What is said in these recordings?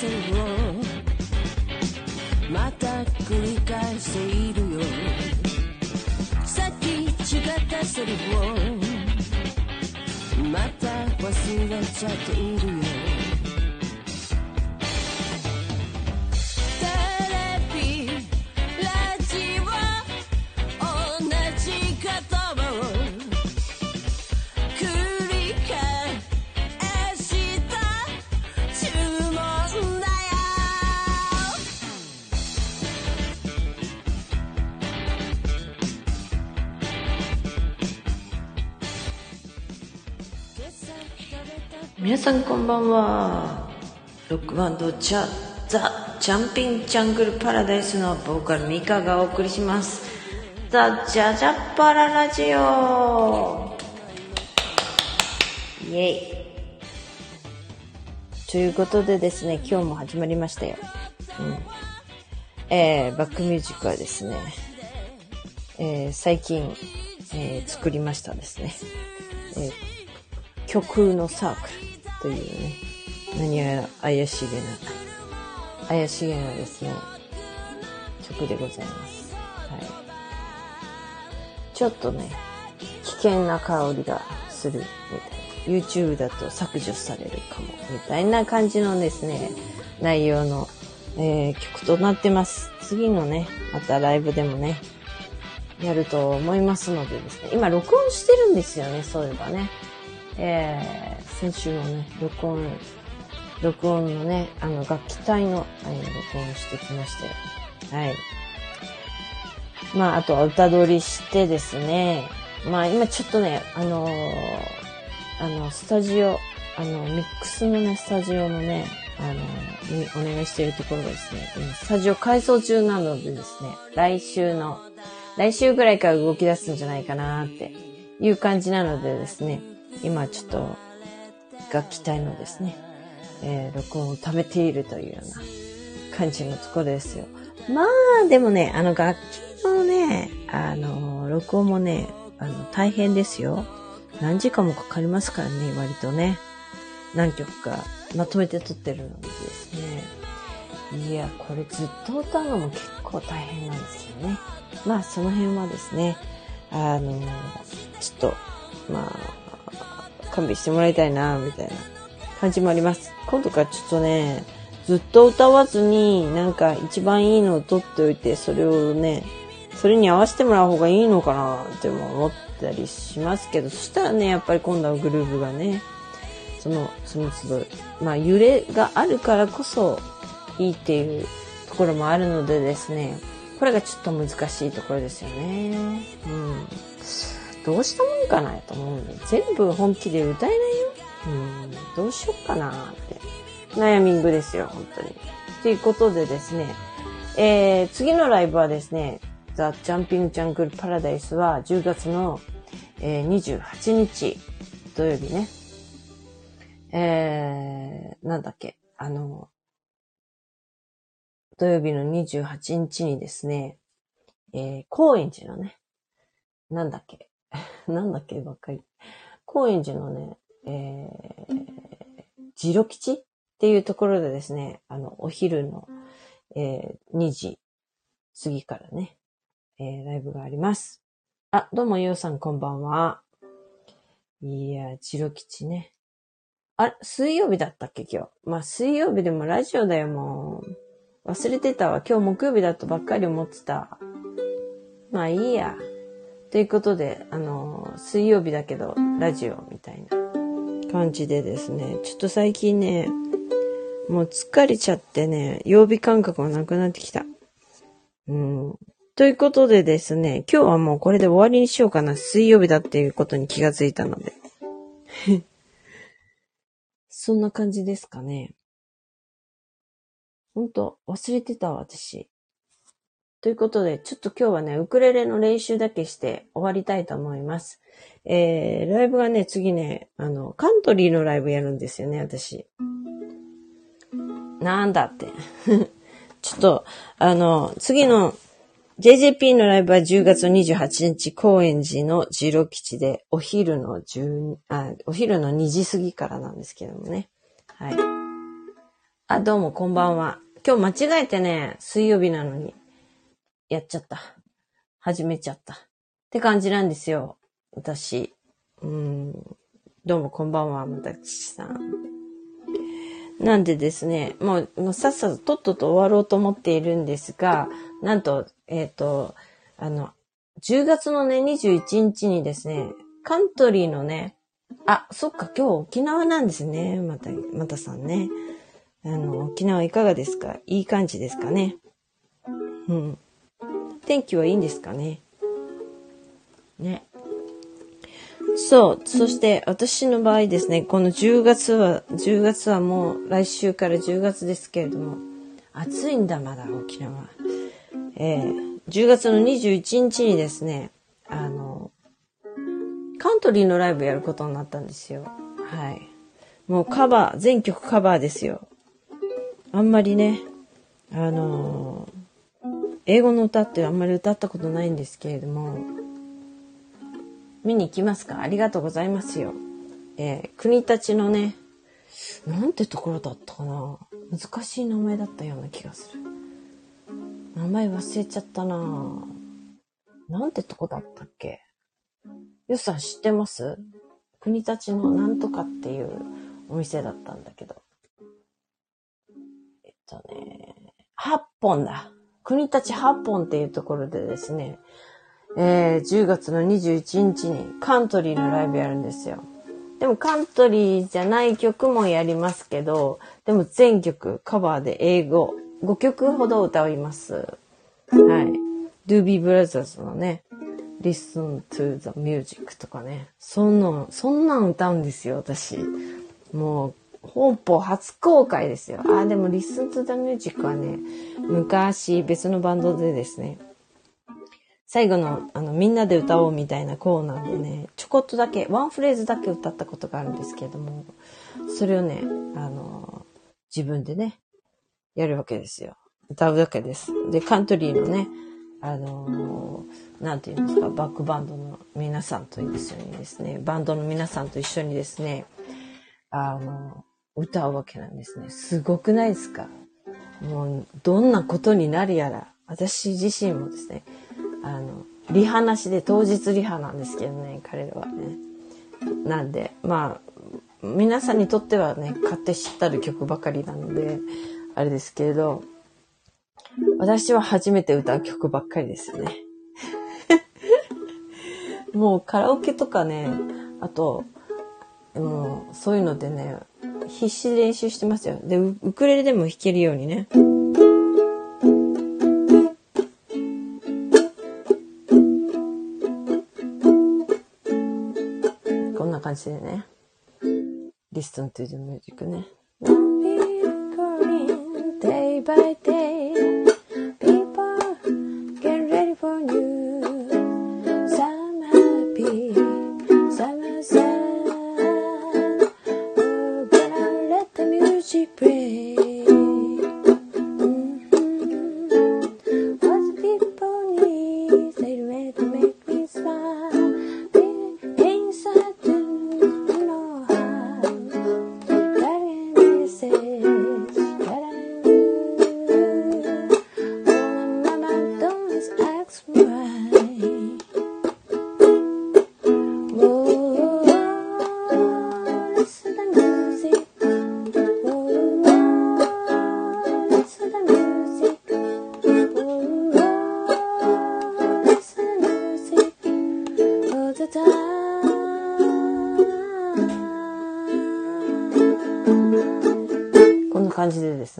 スをまた繰り返しているよ。さっき違ったセリフをまた忘れちゃっているよ。皆さんこんばんは。ロックバンドチャザ・ジャンピン・ジャングル・パラダイスのボーカルミカがお送りします。ザ・ジャジャッパララジオ。イェイ。ということでですね今日も始まりましたよ、うん。えー、バックミュージックはですね、えー最近、えー作りましたですね、えー虚空のサークル。というね、何やら怪しげな、怪しげなですね、曲でございます。はい。ちょっとね、危険な香りがするみたいな。YouTube だと削除されるかも、みたいな感じのですね、内容の、えー曲となってます。次のね、またライブでもね、やると思いますのでですね、今録音してるんですよね、そういえばね。え先週のね、録音、録音のね、あの、楽器隊の、えー録音してきまして、はい。まあ、あとは歌取りしてですね、まあ、今ちょっとね、あのーあの、スタジオ、あの、ミックスのね、スタジオのね、あのにお願いしているところがですね、今スタジオ改装中なのでですね、来週の、来週ぐらいから動き出すんじゃないかなっていう感じなのでですね、今ちょっと楽器隊のですね、えー録音を食べているというような感じのところですよ。まあ、でもね、あの楽器のね、あの、録音もね、あの、大変ですよ。何時間もかかりますからね、割とね。何曲かまとめて撮ってるのでですね。いや、これずっと歌うのも結構大変なんですよね。まあ、その辺はですね、あの、ちょっと、ま、勘弁してもらいたいな、みたいな感じもあります。今度からちょっとね、ずっと歌わずに、なんか一番いいのを取っておいて、それをね、それに合わせてもらう方がいいのかなって思ったりしますけど、そしたらね、やっぱり今度はグルーヴがね、その、その都度、まあ揺れがあるからこそいいっていうところもあるのでですね、これがちょっと難しいところですよね。うん。どうしたもんかなと思うんで、全部本気で歌えないよ。うん。どうしよっかなって。悩みんぐですよ、本当に。ということでですね、えー、次のライブはですね、ザ・ジャンピング・ジャングル・パラダイスは10月の、えー28日土曜日ね。えー、なんだっけ、あの、土曜日の28日にですね、えー、高円寺のね、なんだっけ、なんだっけばっかり。高円寺のね、えー、ジロ吉っていうところでですね、あの、お昼の、えー、2時過ぎからね、えー、ライブがあります。あ、どうも、ゆうさんこんばんは。いや、ジロ吉ね。あれ、水曜日だったっけ、今日。まあ、水曜日でもラジオだよ、もう。忘れてたわ。今日木曜日だとばっかり思ってた。まあ、いいや。ということで、あの、水曜日だけど、ラジオみたいな感じでですね、ちょっと最近ね、もう疲れちゃってね、曜日感覚がなくなってきた。うん。ということでですね、今日はもうこれで終わりにしようかな。水曜日だっていうことに気がついたので。そんな感じですかね。ほんと、忘れてた、私。ということで、ちょっと今日はね、ウクレレの練習だけして終わりたいと思います。えー、ライブがね、次ね、あの、カントリーのライブやるんですよね、私。なんだって。ちょっと、あの、次の JJP のライブは10月28日、高円寺のジロ吉で、お昼の10あ、お昼の2時過ぎからなんですけどもね。はい。あ、どうもこんばんは。今日間違えてね、水曜日なのに、やっちゃった。始めちゃった。って感じなんですよ。私。うん。どうもこんばんは、またちさん。なんでですね、もう、もうさっさととっとと終わろうと思っているんですが、なんと、えっ、と、あの、10月のね、21日にですね、カントリーのね、あ、そっか、今日沖縄なんですね。また、またさんね。あの、沖縄いかがですか？いい感じですかね？うん。天気はいいんですかねね。そう。そして、私の場合ですね、この10月は、10月はもう来週から10月ですけれども、暑いんだ、まだ、沖縄。えー、10月の21日にですね、あの、カントリーのライブやることになったんですよ。はい。もうカバー、全曲カバーですよ。あんまりね、あのー英語の歌ってあんまり歌ったことないんですけれども、見に行きますか？ありがとうございますよ。えー国立のね、なんてところだったかな？難しい名前だったような気がする。名前忘れちゃったななんてとこだったっけ？よさん知ってます？国立のなんとかっていうお店だったんだけど。えっとね、八本だ。国立八本っていうところでですね、えー10月の21日にカントリーのライブやるんですよ。でもカントリーじゃない曲もやりますけど、でも全曲カバーで英語5曲ほど歌います。はい。ドゥービーブラザーズのね、Listen to the Music とかね。そんなん、そんなん歌うんですよ、私。もう、本邦初公開ですよ。あ、でも Listen to the Music はね、昔別のバンドでですね、最後の、あの、みんなで歌おうみたいなコーナーでね、ちょこっとだけ、ワンフレーズだけ歌ったことがあるんですけれども、それをね、あの、自分でね、やるわけですよ。歌うわけです。で、カントリーのね、あのなんて言うんですか、バックバンドの皆さんと一緒にですね、バンドの皆さんと一緒にですね、あの、歌うわけなんですね。すごくないですか？もう、どんなことになるやら、私自身もですね、あの、リハなしで当日リハなんですけどね、彼らはね。なんで、まあ、皆さんにとってはね、勝手知ったる曲ばかりなので、あれですけれど、私は初めて歌う曲ばっかりですね。もうカラオケとかね、あと、もうそういうのでね、必死で練習してますよ。で、ウクレレでも弾けるようにね。こんな感じでね。リストンというミュージックね。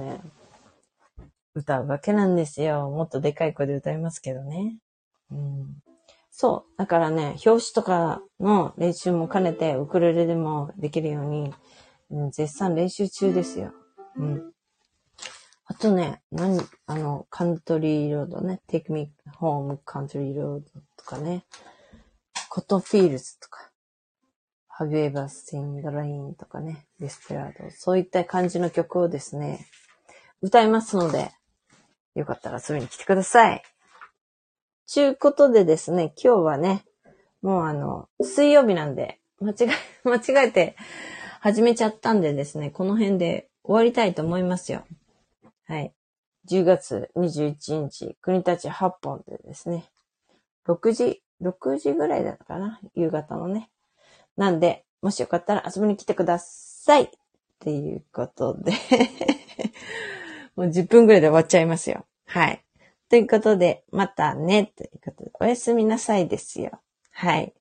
ですね、歌うわけなんですよ。もっとでかい声で歌いますけどね。うんそう。だからね、表紙とかの練習も兼ねて、ウクレレでもできるように、うん絶賛練習中ですよ。うん。あとね、何、あの、カントリーロードね、Take Me Home Country Road とかね、 Cotton Fields とか、Have You Ever Seen the Rain とかね、Desperado そういった感じの曲をですね、歌いますので、よかったら遊びに来てください。ちゅうことでですね、今日はね、もうあの、水曜日なんで、間違え、間違えて始めちゃったんでですね、この辺で終わりたいと思いますよ。はい。10月21日、国立8本でですね、6時、6時ぐらいだったかな夕方のね。なんで、もしよかったら遊びに来てくださいっていうことでもう10分ぐらいで終わっちゃいますよ。はい。ということで、またね、ということで、おやすみなさいですよ。はい。